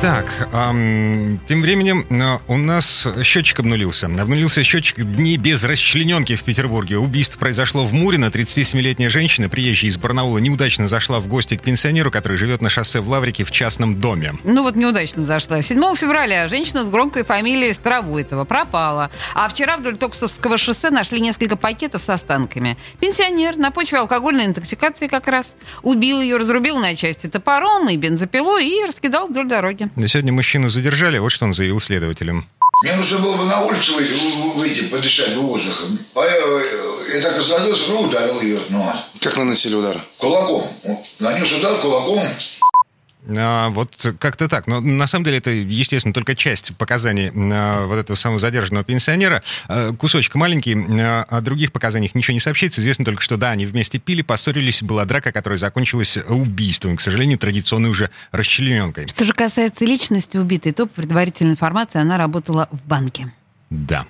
Так, эм, тем временем э, у нас счетчик обнулился. Обнулился счетчик дней без расчлененки в Петербурге. Убийство произошло в Мурино. 37-летняя женщина, приезжая из Барнаула, неудачно зашла в гости к пенсионеру, который живет на шоссе в Лаврике в частном доме. Ну вот неудачно зашла. 7 февраля женщина с громкой фамилией Старовойтова пропала. А вчера вдоль Токсовского шоссе нашли несколько пакетов с останками. Пенсионер на почве алкогольной интоксикации как раз убил ее, разрубил на части топором и бензопилой и раскидал вдоль дороги. Сегодня мужчину задержали, вот что он заявил следователям. Мне нужно было бы на улицу выйти, выйти подышать воздухом. А я, я так остановился, ну, ударил ее. Ну. Как наносили удар? Кулаком. Нанес удар кулаком. А, вот как-то так. Но на самом деле это, естественно, только часть показаний а, вот этого самого задержанного пенсионера. А, кусочек маленький. О других показаниях ничего не сообщается. Известно только, что да, они вместе пили, поссорились, была драка, которая закончилась убийством. К сожалению, традиционной уже расчлененкой. Что же касается личности убитой, то по предварительной информации она работала в банке. Да.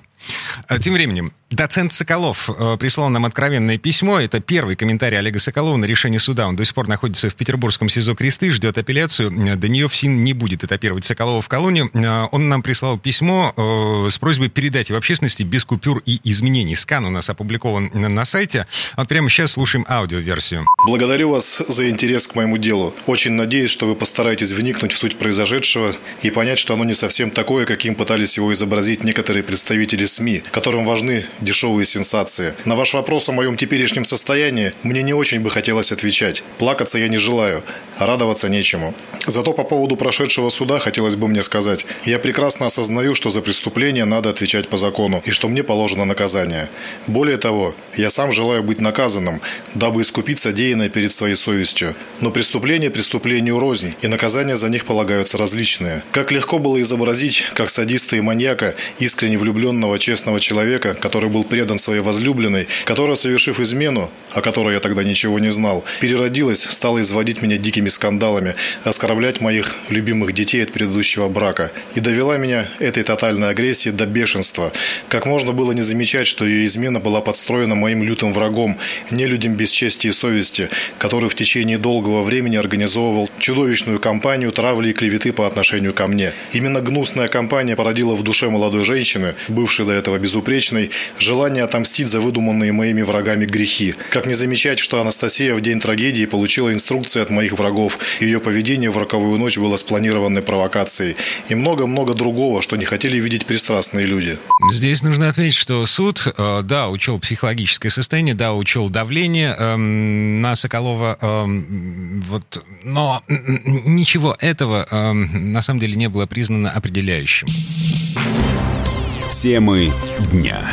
Тем временем, Доцент Соколов э, прислал нам откровенное письмо. Это первый комментарий Олега Соколова на решение суда. Он до сих пор находится в петербургском СИЗО Кресты, ждет апелляцию. До нее ФСИН не будет этапировать Соколова в колонию. Э, он нам прислал письмо э, с просьбой передать в общественности без купюр и изменений. Скан у нас опубликован на сайте. Вот прямо сейчас слушаем аудиоверсию. Благодарю вас за интерес к моему делу. Очень надеюсь, что вы постараетесь вникнуть в суть произошедшего и понять, что оно не совсем такое, каким пытались его изобразить некоторые представители СМИ, которым важны дешевые сенсации. На ваш вопрос о моем теперешнем состоянии мне не очень бы хотелось отвечать. Плакаться я не желаю, а радоваться нечему. Зато по поводу прошедшего суда хотелось бы мне сказать. Я прекрасно осознаю, что за преступление надо отвечать по закону и что мне положено наказание. Более того, я сам желаю быть наказанным, дабы искупить содеянное перед своей совестью. Но преступление преступлению рознь, и наказания за них полагаются различные. Как легко было изобразить, как садиста и маньяка, искренне влюбленного честного человека, который был предан своей возлюбленной, которая, совершив измену, о которой я тогда ничего не знал, переродилась, стала изводить меня дикими скандалами, оскорблять моих любимых детей от предыдущего брака. И довела меня этой тотальной агрессией до бешенства. Как можно было не замечать, что ее измена была подстроена моим лютым врагом, нелюдям без чести и совести, который в течение долгого времени организовывал чудовищную кампанию травли и клеветы по отношению ко мне. Именно гнусная кампания породила в душе молодой женщины, бывшей до этого безупречной, желание отомстить за выдуманные моими врагами грехи. Как не замечать, что Анастасия в день трагедии получила инструкции от моих врагов. Ее поведение в роковую ночь было спланированной провокацией. И много-много другого, что не хотели видеть пристрастные люди. Здесь нужно отметить, что суд, э, да, учел психологическое состояние, да, учел давление э, на Соколова, э, вот, но ничего этого э, на самом деле не было признано определяющим. Темы дня.